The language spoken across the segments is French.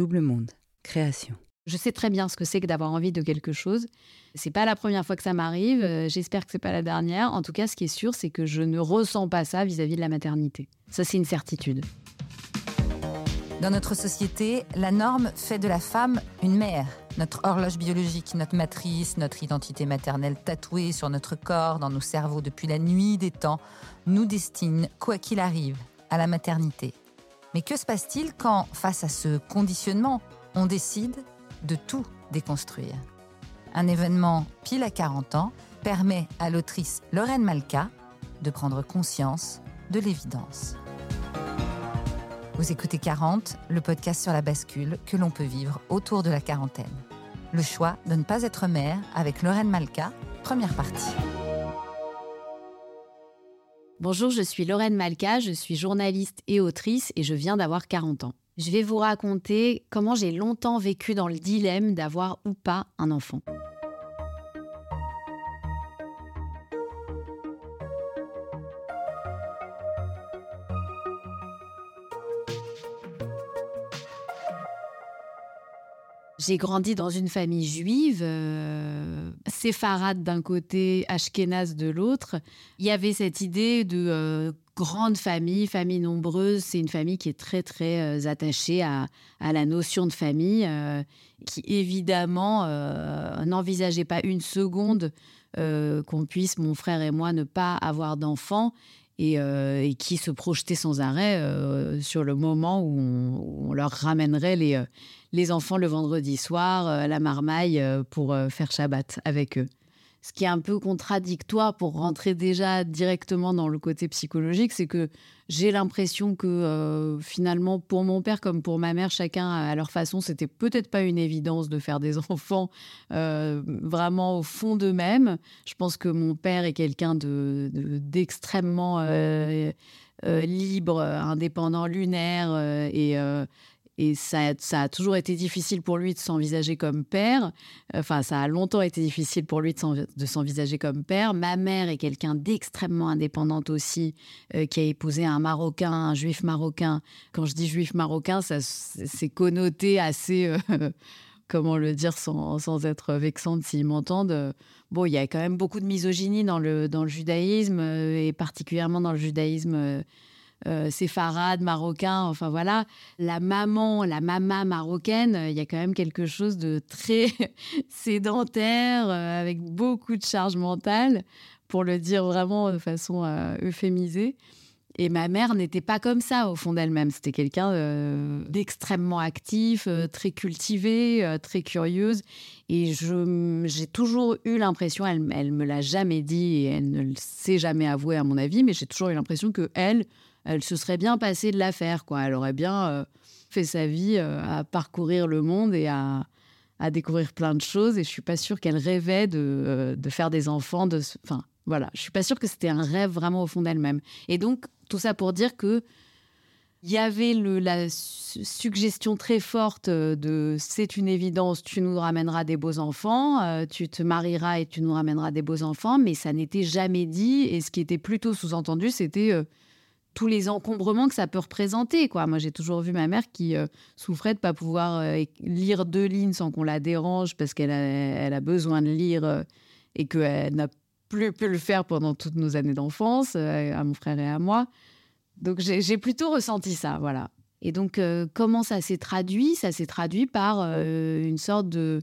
Double Monde, création. Je sais très bien ce que c'est que d'avoir envie de quelque chose. C'est pas la première fois que ça m'arrive. euh, J'espère que c'est pas la dernière. En tout cas, ce qui est sûr, c'est que je ne ressens pas ça vis-à-vis de la maternité. Ça, c'est une certitude. Dans notre société, la norme fait de la femme une mère. Notre horloge biologique, notre matrice, notre identité maternelle tatouée sur notre corps, dans nos cerveaux depuis la nuit des temps, nous destine, quoi qu'il arrive, à la maternité. Mais que se passe-t-il quand, face à ce conditionnement, on décide de tout déconstruire? Un événement pile à 40 ans permet à l'autrice Lorraine Malka de prendre conscience de l'évidence. Vous écoutez 40, le podcast sur la bascule que l'on peut vivre autour de la quarantaine. Le choix de ne pas être mère avec Lorraine Malka, première partie. Bonjour, je suis Lorraine Malka, je suis journaliste et autrice et je viens d'avoir 40 ans. Je vais vous raconter comment j'ai longtemps vécu dans le dilemme d'avoir ou pas un enfant. J'ai grandi dans une famille juive, euh, séfarade d'un côté, ashkénaze de l'autre. Il y avait cette idée de euh, grande famille, famille nombreuse. C'est une famille qui est très très euh, attachée à, à, la notion de famille, euh, qui évidemment n'envisageait pas une seconde qu'on puisse, mon frère et moi, ne pas avoir d'enfants. Et, euh, et, qui se projetait sans arrêt euh, sur le moment où on, où on leur ramènerait les, euh, les, enfants le vendredi soir à la marmaille pour faire Shabbat avec eux. Ce qui est un peu contradictoire pour rentrer déjà directement dans le côté psychologique, c'est que j'ai l'impression que euh, finalement, pour mon père comme pour ma mère, chacun à leur façon, c'était peut-être pas une évidence de faire des enfants euh, vraiment au fond d'eux-mêmes. Je pense que mon père est quelqu'un de, d'extrêmement de, euh, libre, indépendant, lunaire et et ça, ça, a toujours été difficile pour lui de s'envisager comme père. Enfin, ça a longtemps été difficile pour lui de s'envisager comme père. Ma mère est quelqu'un d'extrêmement indépendante aussi, euh, qui a épousé un Marocain, un juif marocain. Quand je dis juif marocain, ça c'est connoté assez... Euh, comment le dire sans, être vexante s'ils m'entendent. Bon, il y a quand même beaucoup de misogynie dans le, dans le judaïsme, euh, et particulièrement dans le judaïsme euh, séfarade, marocain, enfin voilà. La maman, la mama marocaine, il y a quand même quelque chose de très sédentaire, euh, avec beaucoup de charge mentale, pour le dire vraiment de façon euh, euphémisée. Et ma mère n'était pas comme ça au fond d'elle-même. C'était quelqu'un euh, d'extrêmement actif, euh, très cultivé, euh, très curieuse. Et j'ai toujours eu l'impression, elle, elle me l'a jamais dit et elle ne le jamais avoué à mon avis, mais j'ai toujours eu l'impression que elle, elle se serait bien passée de l'affaire. Quoi. Elle aurait bien euh, fait sa vie euh, à parcourir le monde et à, à, découvrir plein de choses. Et je suis pas sûre qu'elle rêvait de, euh, de faire des enfants. De, enfin, voilà, je suis pas sûre que c'était un rêve vraiment au fond d'elle-même. Et donc, tout ça pour dire que il y avait la su suggestion très forte de c'est une évidence, tu nous ramèneras des beaux enfants, tu te marieras et tu nous ramèneras des beaux enfants, mais ça n'était jamais dit. Et ce qui était plutôt sous-entendu, c'était tous les encombrements que ça peut représenter. Quoi. Moi, j'ai toujours vu ma mère qui euh, souffrait de pas pouvoir euh, lire deux lignes sans qu'on la dérange parce qu'elle a, elle a besoin de lire euh, et qu'elle n'a plus pu le faire pendant toutes nos années d'enfance, euh, à mon frère et à moi. Donc, j'ai plutôt ressenti ça, voilà. Et donc, comment ça s'est traduit? Ça s'est traduit par une sorte de,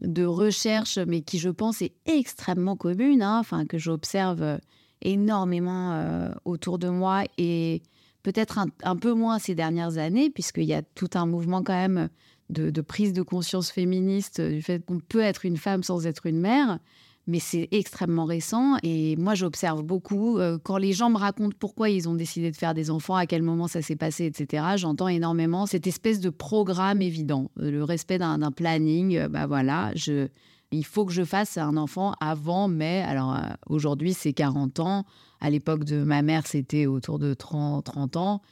de recherche, mais qui, je pense, est extrêmement commune, hein, que j'observe énormément euh, autour de moi et peut-être un, peu moins ces dernières années, puisqu'il y a tout un mouvement quand même de, prise de conscience féministe du fait qu'on peut être une femme sans être une mère mais c'est extrêmement récent et moi j'observe beaucoup euh, quand les gens me racontent pourquoi ils ont décidé de faire des enfants, à quel moment ça s'est passé, etc. J'entends énormément cette espèce de programme évident, le respect d'un planning. Euh, bah voilà, je, il faut que je fasse un enfant avant mai. Alors euh, aujourd'hui c'est 40 ans, à l'époque de ma mère c'était autour de 30, 30 ans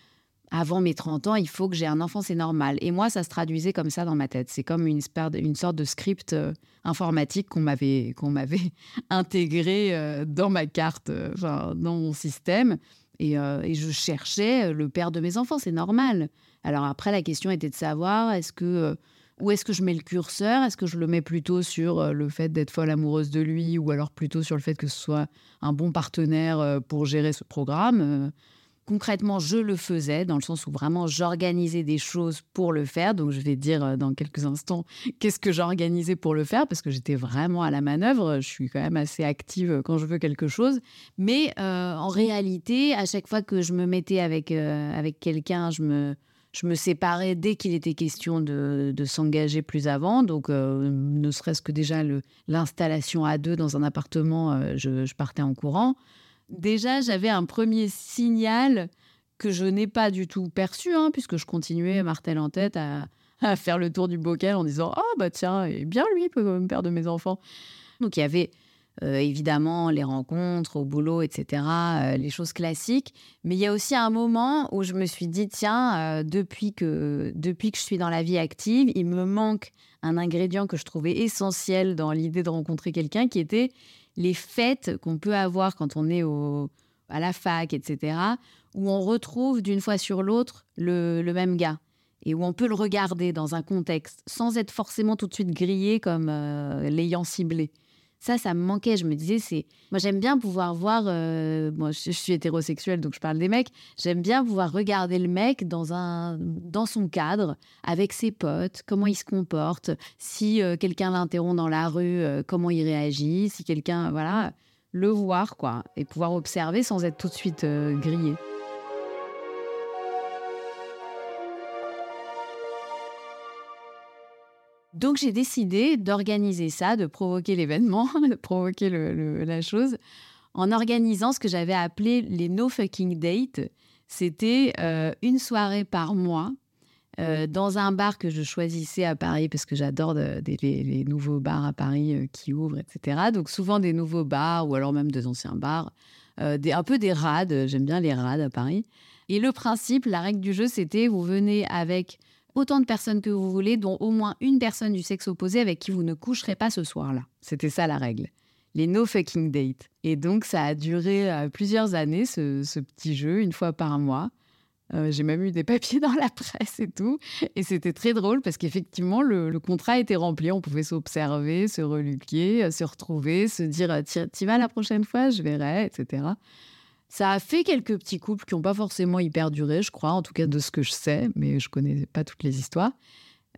avant mes 30 ans, il faut que j'ai un enfant, c'est normal. Et moi, ça se traduisait comme ça dans ma tête. C'est comme une, une, sorte de script euh, informatique qu'on m'avait qu'on m'avait intégré euh, dans ma carte, dans mon système. Et, et, je cherchais le père de mes enfants, c'est normal. Alors après, la question était de savoir est-ce que où est-ce que je mets le curseur? Est-ce que je le mets plutôt sur euh, le fait d'être folle amoureuse de lui ou alors plutôt sur le fait que ce soit un bon partenaire euh, pour gérer ce programme? Concrètement, je le faisais dans le sens où vraiment j'organisais des choses pour le faire. Donc je vais dire dans quelques instants qu'est-ce que j'organisais pour le faire parce que j'étais vraiment à la manœuvre. Je suis quand même assez active quand je veux quelque chose. Mais en réalité, à chaque fois que je me mettais avec, avec quelqu'un, je me je me séparais dès qu'il était question de, s'engager plus avant. Donc, euh, ne serait-ce que déjà l'installation à deux dans un appartement, euh, je, partais en courant. Déjà, j'avais un premier signal que je n'ai pas du tout perçu, hein, puisque je continuais, martel en tête, à, faire le tour du bocal en disant Ah, oh, bah tiens, et bien lui, père de mes enfants. Donc, il y avait euh, évidemment, les rencontres au boulot, etc., euh, les choses classiques. Mais il y a aussi un moment où je me suis dit, tiens, euh, depuis, que, depuis que je suis dans la vie active, il me manque un ingrédient que je trouvais essentiel dans l'idée de rencontrer quelqu'un, qui était les fêtes qu'on peut avoir quand on est au, à la fac, etc., où on retrouve d'une fois sur l'autre le, le, même gars et où on peut le regarder dans un contexte sans être forcément tout de suite grillé comme l'ayant ciblé. Ça, ça me manquait. Je me disais, c'est. Moi, j'aime bien pouvoir voir. Euh, moi, je, suis hétérosexuelle, donc je parle des mecs. J'aime bien pouvoir regarder le mec dans, un, dans son cadre, avec ses potes, comment il se comporte. Si euh, quelqu'un l'interrompt dans la rue, euh, comment il réagit. Si quelqu'un. Voilà. Le voir, quoi. Et pouvoir observer sans être tout de suite grillé. Donc j'ai décidé d'organiser ça, de provoquer l'événement, de provoquer la chose, en organisant ce que j'avais appelé les no fucking dates. C'était euh, une soirée par mois euh, dans un bar que je choisissais à Paris parce que j'adore les, nouveaux bars à Paris euh, qui ouvrent, etc. Donc souvent des nouveaux bars ou alors même des anciens bars, des, un peu des rades. J'aime bien les rades à Paris. Et le principe, la règle du jeu, c'était vous venez avec autant de personnes que vous voulez, dont au moins une personne du sexe opposé avec qui vous ne coucherez pas ce soir-là. C'était ça la règle. Les no fucking dates. Et donc, ça a duré euh, plusieurs années, ce, petit jeu, une fois par mois. Euh, j'ai même eu des papiers dans la presse et tout. Et c'était très drôle parce qu'effectivement, le, contrat était rempli. On pouvait s'observer, se reluquer, euh, se retrouver, se dire Tu vas la prochaine fois, je verrai, etc. Ça a fait quelques petits couples qui n'ont pas forcément hyper duré, je crois, en tout cas de ce que je sais, mais je connais pas toutes les histoires.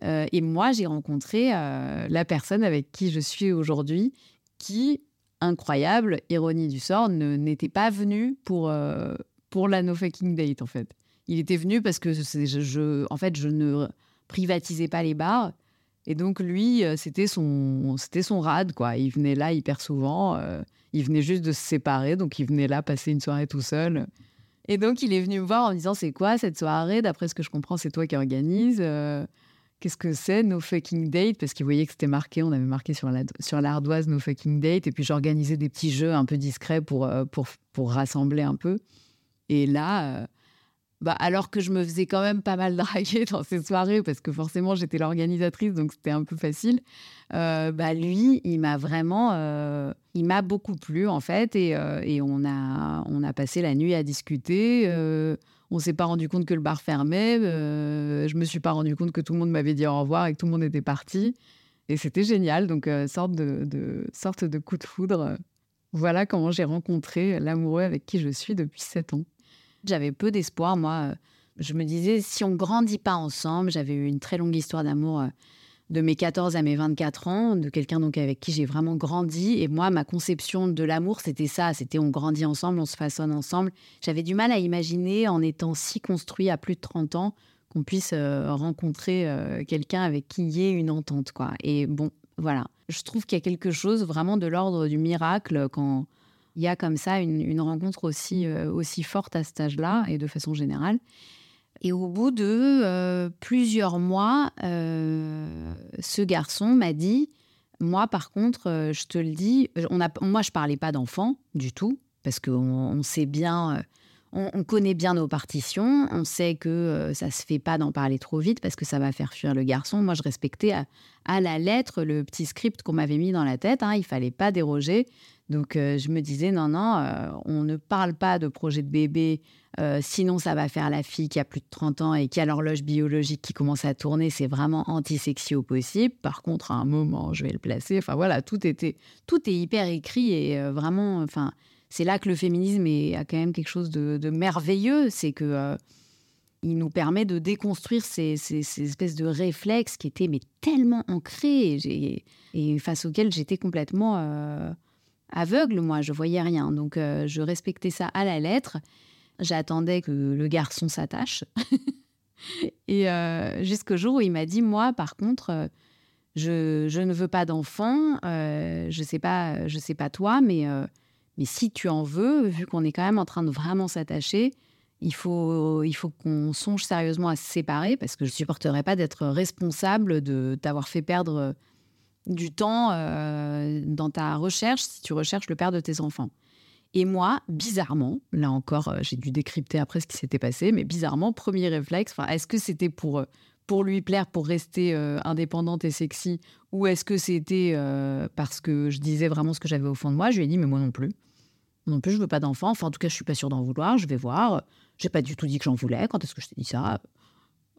Euh, et moi, j'ai rencontré euh, la personne avec qui je suis aujourd'hui, qui, incroyable, ironie du sort, n'était pas venu pour, euh, pour la No Fucking Date, en fait. Il était venu parce que je, en fait, je ne privatisais pas les bars. Et donc, lui, c'était son, c'était son rad, quoi. Il venait là hyper souvent. Il venait juste de se séparer, donc il venait là passer une soirée tout seul. Et donc il est venu me voir en me disant c'est quoi cette soirée? D'après ce que je comprends, c'est toi qui organise. Euh, qu'est-ce que c'est No Fucking Date? Parce qu'il voyait que c'était marqué, on avait marqué sur la sur l'ardoise No Fucking Date. Et puis j'organisais des petits jeux un peu discrets pour, euh, pour, pour rassembler un peu. Et là, euh, bah, alors que je me faisais quand même pas mal draguer dans ces soirées, parce que forcément j'étais l'organisatrice, donc c'était un peu facile, euh, bah, lui, il m'a vraiment, euh, il m'a beaucoup plu en fait, et, euh, et, on, a, on a passé la nuit à discuter. on s'est pas rendu compte que le bar fermait, je me suis pas rendu compte que tout le monde m'avait dit au revoir et que tout le monde était parti. Et c'était génial, donc sorte de, sorte de coup de foudre. Voilà comment j'ai rencontré l'amoureux avec qui je suis depuis sept ans. J'avais peu d'espoir, moi. Je me disais, si on grandit pas ensemble, j'avais eu une très longue histoire d'amour euh, de mes 14 à mes 24 ans, de quelqu'un donc avec qui j'ai vraiment grandi. Et moi, ma conception de l'amour, c'était ça. C'était on grandit ensemble, on se façonne ensemble. J'avais du mal à imaginer, en étant si construit à plus de 30 ans, qu'on puisse euh, rencontrer euh, quelqu'un avec qui il y ait une entente. quoi. Et bon, voilà. Je trouve qu'il y a quelque chose vraiment de l'ordre du miracle quand il y a comme ça une, rencontre aussi, euh, aussi forte à cet âge-là et de façon générale. Et au bout de euh, plusieurs mois, euh, ce garçon m'a dit, moi par contre, je te le dis, on moi je parlais pas d'enfant du tout, parce qu'on on sait bien, on, connaît bien nos partitions, on sait que ça se fait pas d'en parler trop vite parce que ça va faire fuir le garçon. Moi je respectais à, la lettre le petit script qu'on m'avait mis dans la tête, hein, il fallait pas déroger Donc je me disais, non, non, on ne parle pas de projet de bébé, sinon ça va faire la fille qui a plus de 30 ans et qui a l'horloge biologique qui commence à tourner, c'est vraiment anti-sexy au possible. Par contre, à un moment, je vais le placer. Enfin voilà, tout était, tout est hyper écrit et vraiment, enfin, c'est là que le féminisme est, a quand même quelque chose de, merveilleux, c'est que il nous permet de déconstruire ces, espèces de réflexes qui étaient mais tellement ancrés et face auxquels j'étais complètement aveugle, moi, je voyais rien. Donc, euh, je respectais ça à la lettre. J'attendais que le garçon s'attache. et euh, jusqu'au jour où il m'a dit, moi, par contre, euh, je, ne veux pas d'enfant. je sais pas, je sais pas toi, mais, mais si tu en veux, vu qu'on est quand même en train de vraiment s'attacher, il faut, il faut qu'on songe sérieusement à se séparer parce que je supporterais pas d'être responsable de t'avoir fait perdre du temps euh, dans ta recherche si tu recherches le père de tes enfants. Et moi, bizarrement, là encore, euh, j'ai dû décrypter après ce qui s'était passé, mais bizarrement, premier réflexe, est-ce que c'était pour, euh, pour lui plaire, pour rester indépendante et sexy, ou est-ce que c'était parce que je disais vraiment ce que j'avais au fond de moi Je lui ai dit, mais moi non plus. non plus, je veux pas d'enfant. Enfin, en tout cas, je suis pas sûre d'en vouloir. Je vais voir. J'ai pas du tout dit que j'en voulais. Quand est-ce que je t'ai dit ça?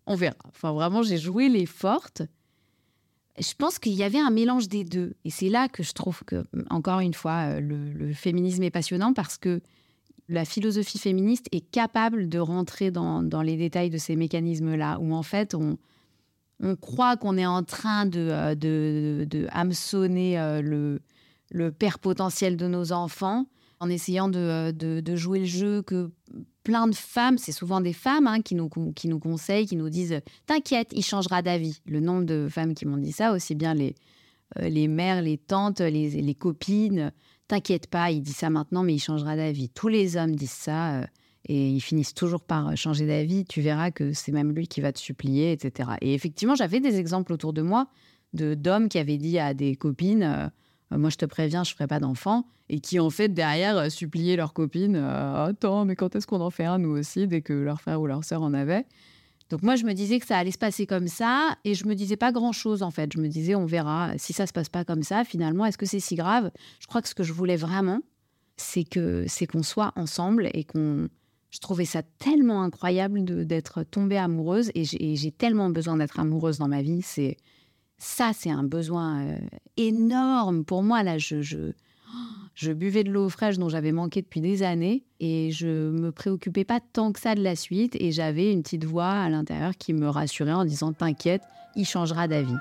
On verra. Enfin, vraiment, j'ai joué les fortes je pense qu'il y avait un mélange des deux. Et c'est là que je trouve que, encore une fois, euh, le, féminisme est passionnant parce que la philosophie féministe est capable de rentrer dans, les détails de ces mécanismes-là, où en fait, on, on croit qu'on est en train de, euh, de, de, hameçonner euh, le, le père potentiel de nos enfants en essayant de, de, jouer le jeu que plein de femmes, c'est souvent des femmes hein, qui, nous, qui nous conseillent, qui nous disent T'inquiète, il changera d'avis. Le nombre de femmes qui m'ont dit ça, aussi bien les, euh, les mères, les tantes, les, les copines. T'inquiète pas, il dit ça maintenant, mais il changera d'avis. Tous les hommes disent ça euh, et ils finissent toujours par changer d'avis. Tu verras que c'est même lui qui va te supplier, etc. Et effectivement, j'avais des exemples autour de moi de d'hommes qui avaient dit à des copines euh, euh, moi je te préviens, je ferai pas d'enfant, et qui en fait derrière euh, suppliaient leurs copines, euh, attends, mais quand est-ce qu'on en fait un nous aussi, dès que leur frère ou leur sœur en avait? Donc moi je me disais que ça allait se passer comme ça, et je me disais pas grand-chose en fait. Je me disais, on verra, si ça se passe pas comme ça, finalement, est-ce que c'est si grave? Je crois que ce que je voulais vraiment, c'est que c'est qu'on soit ensemble et qu'on je trouvais ça tellement incroyable d'être tombée amoureuse et j'ai tellement besoin d'être amoureuse dans ma vie. C'est ça, c'est un besoin euh, énorme pour moi. Là, je, je, buvais de l'eau fraîche dont j'avais manqué depuis des années et je me préoccupais pas tant que ça de la suite. Et j'avais une petite voix à l'intérieur qui me rassurait en disant T'inquiète, il changera d'avis.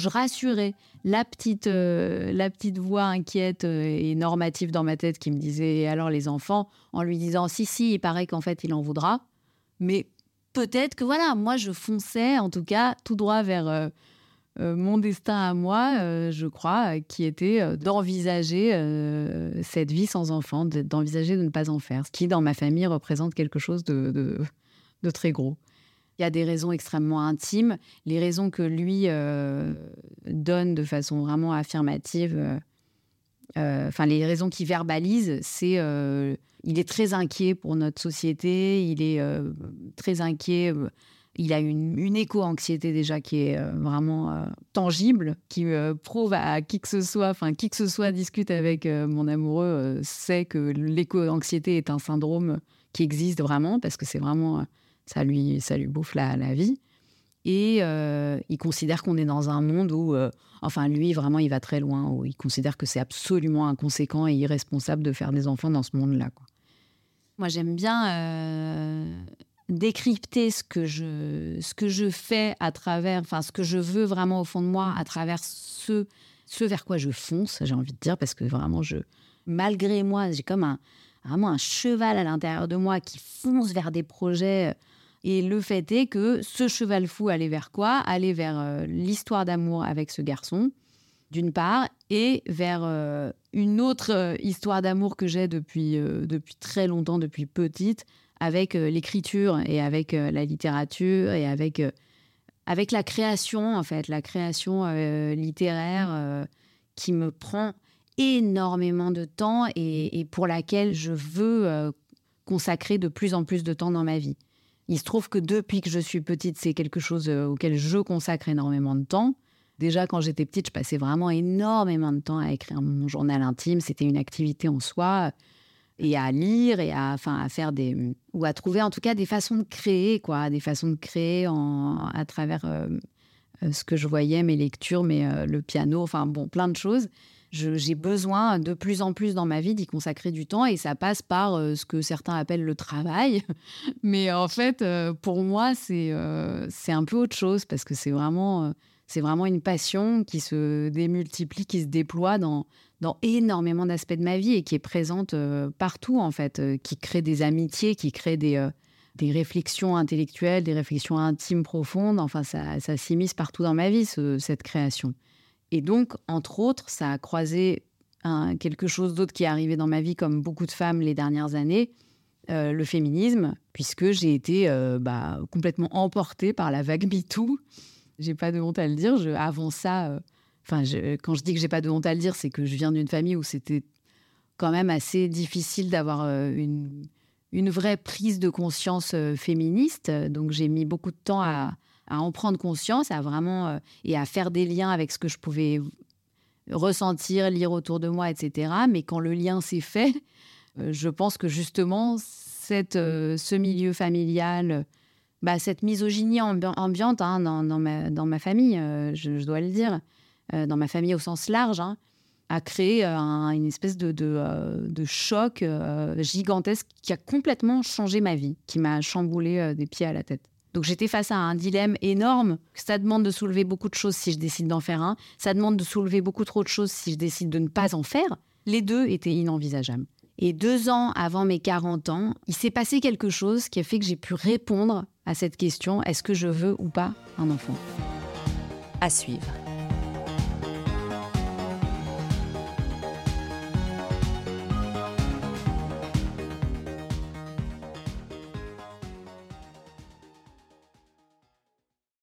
Je rassurais la petite, euh, la petite voix inquiète euh, et normative dans ma tête qui me disait alors les enfants en lui disant si si il paraît qu'en fait il en voudra mais peut-être que voilà moi je fonçais en tout cas tout droit vers euh, mon destin à moi je crois qui était d'envisager cette vie sans enfant d'envisager de ne pas en faire ce qui dans ma famille représente quelque chose de, de très gros il y a des raisons extrêmement intimes. Les raisons que lui euh, donne de façon vraiment affirmative, euh, euh, enfin les raisons qu'il verbalise, c'est il est très inquiet pour notre société, il est très inquiet. Il a une, une éco-anxiété déjà qui est vraiment tangible, qui prouve à qui que ce soit, enfin qui que ce soit discute avec mon amoureux, sait que l'éco-anxiété est un syndrome qui existe vraiment parce que c'est vraiment ça lui, ça lui bouffe la, la vie. Et euh, il considère qu'on est dans un monde où, euh, enfin lui, vraiment, il va très loin, où il considère que c'est absolument inconséquent et irresponsable de faire des enfants dans ce monde-là. Moi, j'aime bien euh, décrypter ce que, je, ce que je fais à travers, enfin, ce que je veux vraiment au fond de moi, à travers ce, ce vers quoi je fonce, j'ai envie de dire, parce que vraiment, je, malgré moi, j'ai comme un, vraiment un cheval à l'intérieur de moi qui fonce vers des projets et le fait est que ce cheval fou allait vers quoi? Allait vers euh, l'histoire d'amour avec ce garçon, d'une part, et vers euh, une autre euh, histoire d'amour que j'ai depuis, depuis très longtemps, depuis petite, avec l'écriture et avec la littérature et avec, avec la création, en fait, la création littéraire qui me prend énormément de temps et pour laquelle je veux consacrer de plus en plus de temps dans ma vie. Il se trouve que depuis que je suis petite, c'est quelque chose euh, auquel je consacre énormément de temps. Déjà, quand j'étais petite, je passais vraiment énormément de temps à écrire mon journal intime. C'était une activité en soi. Et à lire et à, faire des. ou à trouver en tout cas des façons de créer, quoi. Des façons de créer en, à travers euh, euh, ce que je voyais, mes lectures, mais le piano, enfin, bon, plein de choses j'ai besoin de plus en plus dans ma vie d'y consacrer du temps et ça passe par euh, ce que certains appellent le travail. Mais en fait, euh, pour moi, euh, c'est un peu autre chose parce que c'est vraiment, c'est vraiment une passion qui se démultiplie, qui se déploie dans, dans énormément d'aspects de ma vie et qui est présente partout, en fait, qui crée des amitiés, qui crée des, des réflexions intellectuelles, des réflexions intimes profondes. Enfin, ça, ça s'immisce partout dans ma vie, cette création. Et donc, entre autres, ça a croisé quelque chose d'autre qui est arrivé dans ma vie, comme beaucoup de femmes les dernières années, euh, le féminisme, puisque j'ai été euh, bah, complètement emportée par la vague MeToo. J'ai pas de honte à le dire. Avant ça, euh, enfin, quand je dis que j'ai pas de honte à le dire, c'est que je viens d'une famille où c'était quand même assez difficile d'avoir une vraie prise de conscience féministe. Donc, j'ai mis beaucoup de temps à, à en prendre conscience, à vraiment euh, et à faire des liens avec ce que je pouvais ressentir, lire autour de moi, etc. Mais quand le lien s'est fait, euh, je pense que justement cette, euh, ce milieu familial, bah, cette misogynie ambiante hein, dans, ma, dans, ma, famille, je, dois le dire, dans ma famille au sens large, hein, a créé une espèce de, de, de choc gigantesque qui a complètement changé ma vie, qui m'a chamboulé des pieds à la tête. Donc j'étais face à un dilemme énorme. Ça demande de soulever beaucoup de choses si je décide d'en faire un. Ça demande de soulever beaucoup trop de choses si je décide de ne pas en faire. Les deux étaient inenvisageables. Et deux ans avant mes 40 ans, il s'est passé quelque chose qui a fait que j'ai pu répondre à cette question est-ce que je veux ou pas un enfant? À suivre.